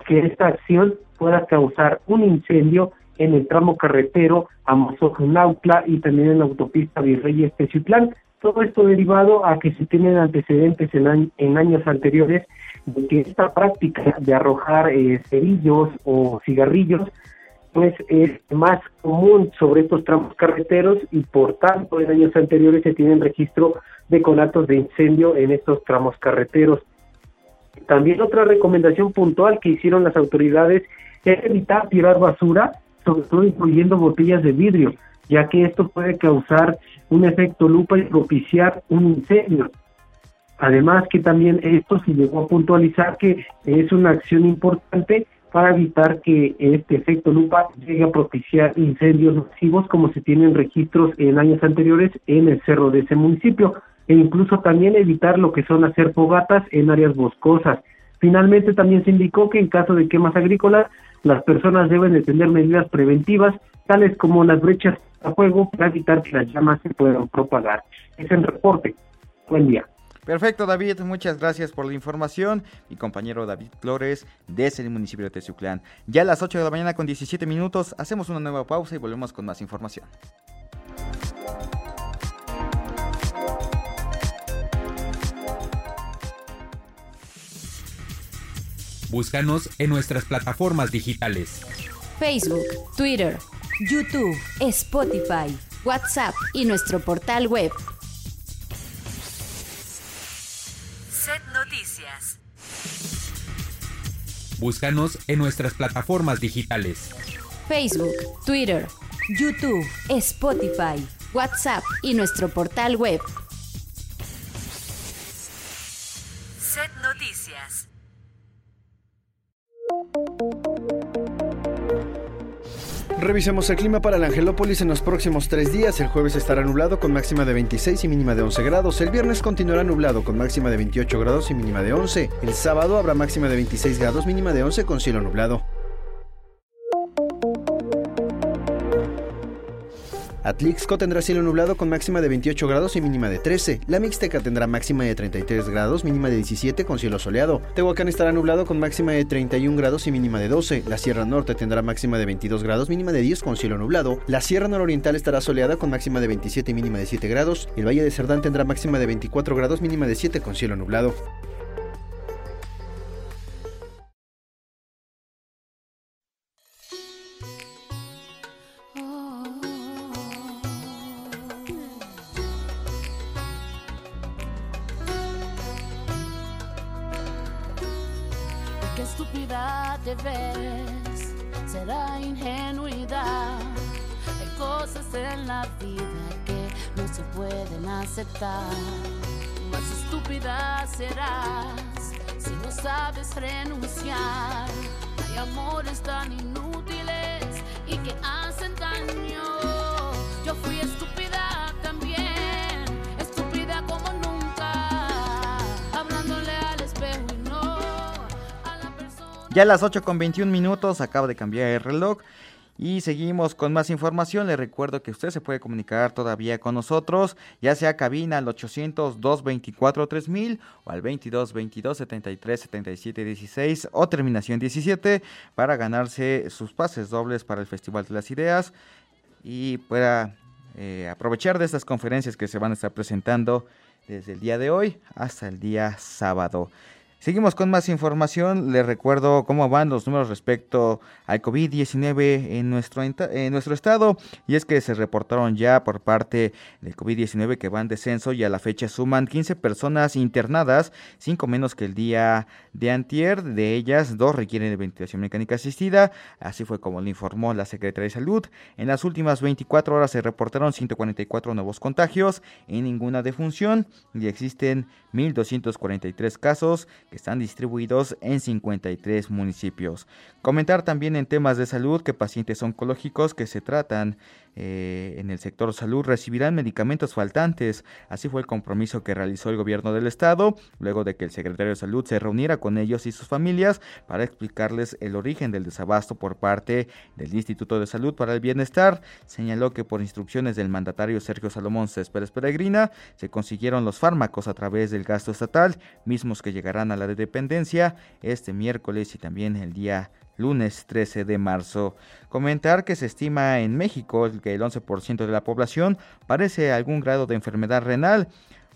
que esta acción pueda causar un incendio en el tramo carretero a Mozojonautla y también en la autopista Virreyes Teciutlán. Todo esto derivado a que se tienen antecedentes en, en años anteriores de que esta práctica de arrojar eh, cerillos o cigarrillos pues es más común sobre estos tramos carreteros y por tanto en años anteriores se tienen registro de conatos de incendio en estos tramos carreteros. También otra recomendación puntual que hicieron las autoridades es evitar tirar basura, sobre todo incluyendo botellas de vidrio, ya que esto puede causar un efecto lupa y propiciar un incendio. Además que también esto se llegó a puntualizar que es una acción importante para evitar que este efecto lupa llegue a propiciar incendios masivos como se tienen registros en años anteriores en el cerro de ese municipio e incluso también evitar lo que son hacer fogatas en áreas boscosas. Finalmente también se indicó que en caso de quemas agrícolas las personas deben de tener medidas preventivas tales como las brechas a fuego para evitar que las llamas se puedan propagar. Es el reporte. Buen día. Perfecto, David, muchas gracias por la información. Mi compañero David Flores, desde el municipio de Teciuclán. Ya a las 8 de la mañana con 17 minutos, hacemos una nueva pausa y volvemos con más información. Búscanos en nuestras plataformas digitales. Facebook, Twitter, YouTube, Spotify, WhatsApp y nuestro portal web. Set Noticias. Búscanos en nuestras plataformas digitales. Facebook, Twitter, YouTube, Spotify, WhatsApp y nuestro portal web. Revisemos el clima para el Angelópolis en los próximos tres días. El jueves estará nublado con máxima de 26 y mínima de 11 grados. El viernes continuará nublado con máxima de 28 grados y mínima de 11. El sábado habrá máxima de 26 grados, mínima de 11 con cielo nublado. Atlixco tendrá cielo nublado con máxima de 28 grados y mínima de 13. La Mixteca tendrá máxima de 33 grados, mínima de 17 con cielo soleado. Tehuacán estará nublado con máxima de 31 grados y mínima de 12. La Sierra Norte tendrá máxima de 22 grados, mínima de 10 con cielo nublado. La Sierra Nororiental estará soleada con máxima de 27 y mínima de 7 grados. El Valle de Cerdán tendrá máxima de 24 grados, mínima de 7 con cielo nublado. En la vida que no se pueden aceptar. Más estúpida serás si no sabes renunciar. Hay amores tan inútiles y que hacen daño. Yo fui estúpida también, estúpida como nunca, hablándole al espejo y no Ya a las 8 con 21 minutos acaba de cambiar el reloj. Y seguimos con más información. Le recuerdo que usted se puede comunicar todavía con nosotros, ya sea cabina al 800-224-3000 o al 22-22-73-77-16 o terminación 17 para ganarse sus pases dobles para el Festival de las Ideas y pueda eh, aprovechar de estas conferencias que se van a estar presentando desde el día de hoy hasta el día sábado. Seguimos con más información. Les recuerdo cómo van los números respecto al COVID-19 en nuestro, estado. Y es que se reportaron ya por parte del COVID-19 que van en descenso y a la fecha suman 15 personas internadas, 5 menos que el día de antier. De ellas, dos requieren de ventilación mecánica asistida. Así fue como le informó la Secretaría de Salud. En las últimas 24 horas se reportaron 144 nuevos contagios y ninguna defunción. Y existen 1.243 casos que están distribuidos en 53 municipios. Comentar también en temas de salud que pacientes oncológicos que se tratan eh, en el sector salud recibirán medicamentos faltantes. Así fue el compromiso que realizó el gobierno del estado, luego de que el secretario de salud se reuniera con ellos y sus familias para explicarles el origen del desabasto por parte del Instituto de Salud para el Bienestar. Señaló que por instrucciones del mandatario Sergio Salomón Céspedes Peregrina se consiguieron los fármacos a través del gasto estatal, mismos que llegarán a la de dependencia este miércoles y también el día lunes 13 de marzo. Comentar que se estima en México que el 11% de la población padece algún grado de enfermedad renal.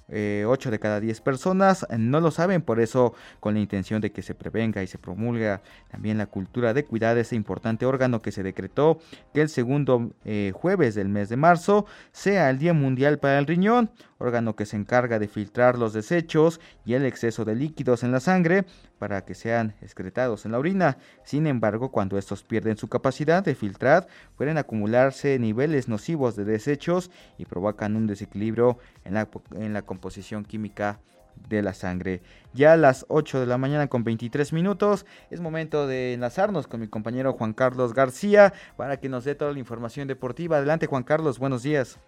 Eh, 8 de cada 10 personas no lo saben, por eso con la intención de que se prevenga y se promulga también la cultura de cuidar ese importante órgano que se decretó que el segundo eh, jueves del mes de marzo sea el Día Mundial para el Riñón, órgano que se encarga de filtrar los desechos y el exceso de líquidos en la sangre para que sean excretados en la orina. Sin embargo, cuando estos pierden su capacidad de filtrar, pueden acumularse niveles nocivos de desechos y provocan un desequilibrio en la, en la composición química de la sangre. Ya a las 8 de la mañana con 23 minutos es momento de enlazarnos con mi compañero Juan Carlos García para que nos dé toda la información deportiva. Adelante Juan Carlos, buenos días.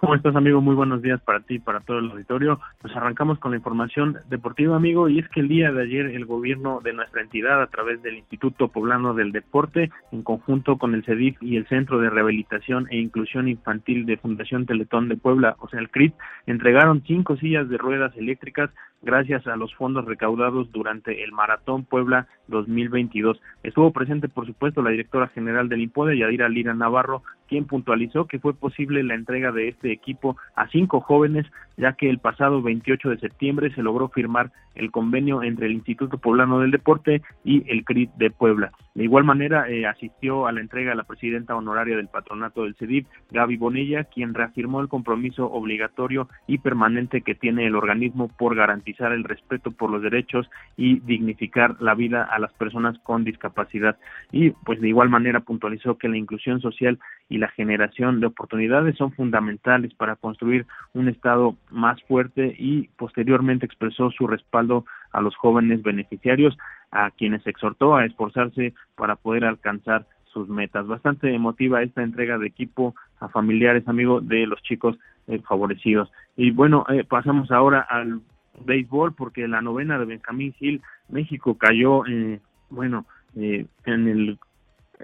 ¿Cómo estás, amigo? Muy buenos días para ti y para todo el auditorio. Pues arrancamos con la información deportiva, amigo, y es que el día de ayer el gobierno de nuestra entidad, a través del Instituto Poblano del Deporte, en conjunto con el CEDIF y el Centro de Rehabilitación e Inclusión Infantil de Fundación Teletón de Puebla, o sea, el CRIT, entregaron cinco sillas de ruedas eléctricas gracias a los fondos recaudados durante el Maratón Puebla 2022. Estuvo presente, por supuesto, la directora general del INPODE, Yadira Lira Navarro, quien puntualizó que fue posible la entrega de este equipo a cinco jóvenes, ya que el pasado 28 de septiembre se logró firmar el convenio entre el Instituto Poblano del Deporte y el CRIT de Puebla. De igual manera, eh, asistió a la entrega la presidenta honoraria del patronato del CEDIP, Gaby Bonilla, quien reafirmó el compromiso obligatorio y permanente que tiene el organismo por garantizar el respeto por los derechos y dignificar la vida a las personas con discapacidad. Y pues de igual manera puntualizó que la inclusión social y la generación de oportunidades son fundamentales para construir un Estado más fuerte y posteriormente expresó su respaldo a los jóvenes beneficiarios, a quienes exhortó a esforzarse para poder alcanzar sus metas. Bastante emotiva esta entrega de equipo a familiares, amigos de los chicos eh, favorecidos. Y bueno, eh, pasamos ahora al béisbol porque la novena de Benjamín Gil, México cayó, eh, bueno, en el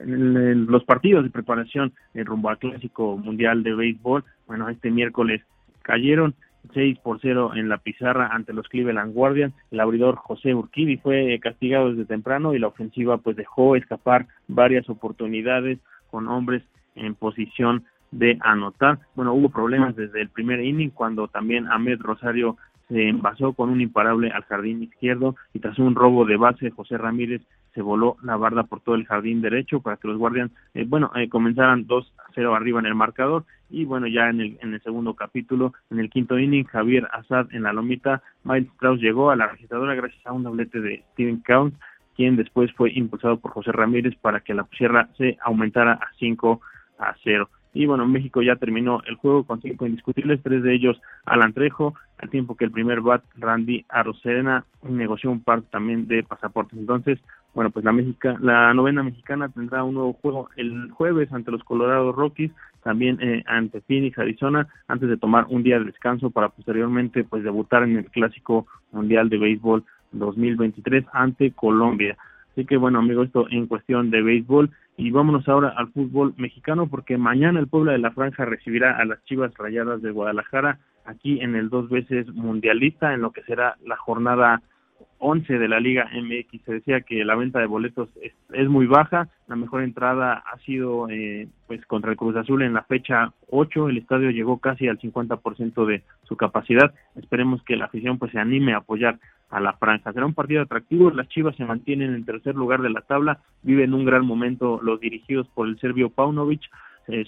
los partidos de preparación en rumbo al clásico mundial de béisbol, bueno, este miércoles cayeron 6 por 0 en la pizarra ante los Cleveland Guardians. El abridor José Urquidi fue castigado desde temprano y la ofensiva pues dejó escapar varias oportunidades con hombres en posición de anotar. Bueno, hubo problemas desde el primer inning cuando también Ahmed Rosario se envasó con un imparable al jardín izquierdo y tras un robo de base José Ramírez se voló la barda por todo el jardín derecho para que los Guardians, eh, bueno, eh, comenzaran 2 a 0 arriba en el marcador y bueno, ya en el, en el segundo capítulo, en el quinto inning, Javier Azad en la lomita, Miles Strauss llegó a la registradora gracias a un doblete de Steven Count, quien después fue impulsado por José Ramírez para que la sierra se aumentara a 5 a 0. Y bueno, México ya terminó el juego con cinco indiscutibles, tres de ellos Alan Trejo, al tiempo que el primer bat, Randy Arocena, negoció un par también de pasaportes. Entonces, bueno, pues la, Mexica, la novena mexicana tendrá un nuevo juego el jueves ante los Colorado Rockies, también eh, ante Phoenix, Arizona, antes de tomar un día de descanso para posteriormente pues debutar en el Clásico Mundial de Béisbol 2023 ante Colombia. Así que bueno, amigo, esto en cuestión de béisbol. Y vámonos ahora al fútbol mexicano porque mañana el Puebla de la Franja recibirá a las Chivas Rayadas de Guadalajara aquí en el dos veces mundialista en lo que será la jornada 11 de la Liga MX. Se decía que la venta de boletos es, muy baja. La mejor entrada ha sido eh, pues contra el Cruz Azul en la fecha 8. El estadio llegó casi al 50% de su capacidad. Esperemos que la afición pues se anime a apoyar a la franja. Será un partido atractivo. Las Chivas se mantienen en tercer lugar de la tabla. Viven un gran momento los dirigidos por el serbio Paunovic.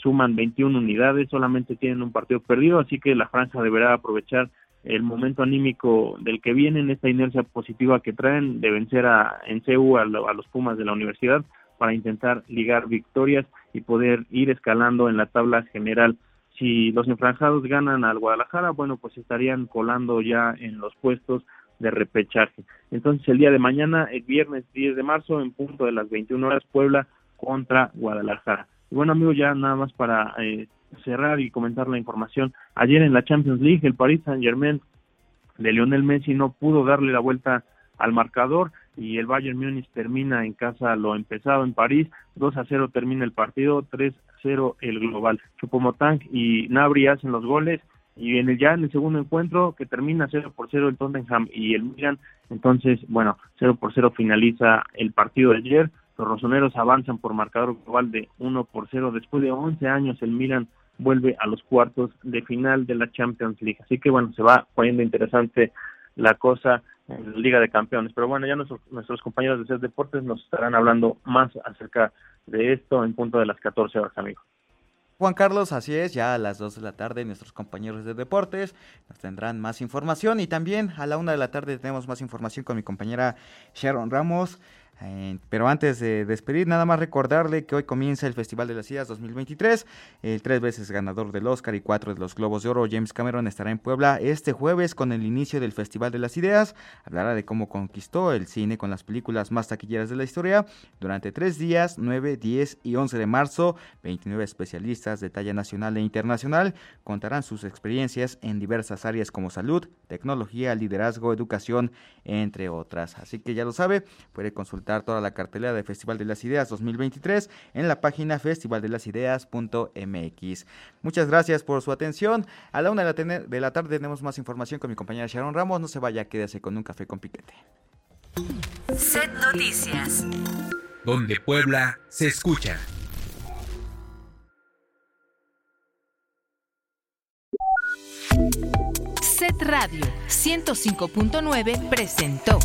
suman 21 unidades, solamente tienen un partido perdido, así que la franja deberá aprovechar el momento anímico del que vienen, esta inercia positiva que traen de vencer a, en CEU a, a los Pumas de la universidad para intentar ligar victorias y poder ir escalando en la tabla general. Si los enfranjados ganan al Guadalajara, bueno, pues estarían colando ya en los puestos de repechaje. Entonces, el día de mañana, el viernes 10 de marzo, en punto de las 21 horas, Puebla contra Guadalajara. Y bueno, amigos, ya nada más para eh, cerrar y comentar la información. Ayer en la Champions League, el Paris Saint-Germain de Lionel Messi no pudo darle la vuelta al marcador y el Bayern Múnich termina en casa lo empezado en París, 2 a 0 termina el partido, 3 a 0 el global. Chupomotang y Nabri hacen los goles y en el, ya en el segundo encuentro que termina 0 por 0 el Tottenham y el Milan, entonces bueno, 0 por 0 finaliza el partido de ayer, los rosoneros avanzan por marcador global de 1 por 0 después de 11 años el Milan vuelve a los cuartos de final de la Champions League. Así que bueno, se va poniendo interesante la cosa en la Liga de Campeones. Pero bueno, ya nuestros, nuestros compañeros de CES Deportes nos estarán hablando más acerca de esto en punto de las 14 horas, amigos. Juan Carlos, así es, ya a las 2 de la tarde nuestros compañeros de deportes nos tendrán más información y también a la 1 de la tarde tenemos más información con mi compañera Sharon Ramos eh, pero antes de despedir, nada más recordarle que hoy comienza el Festival de las Ideas 2023. El tres veces ganador del Oscar y cuatro de los Globos de Oro, James Cameron, estará en Puebla este jueves con el inicio del Festival de las Ideas. Hablará de cómo conquistó el cine con las películas más taquilleras de la historia. Durante tres días, 9, 10 y 11 de marzo, 29 especialistas de talla nacional e internacional contarán sus experiencias en diversas áreas como salud, tecnología, liderazgo, educación, entre otras. Así que ya lo sabe, puede consultar toda la cartelera de Festival de las Ideas 2023 en la página festivaldelasideas.mx. Muchas gracias por su atención. A la una de la, tarde tenemos más información con mi compañera Sharon Ramos. No se vaya, quédese con un café con piquete. Set Noticias. Donde Puebla se escucha. Set Radio 105.9 presentó.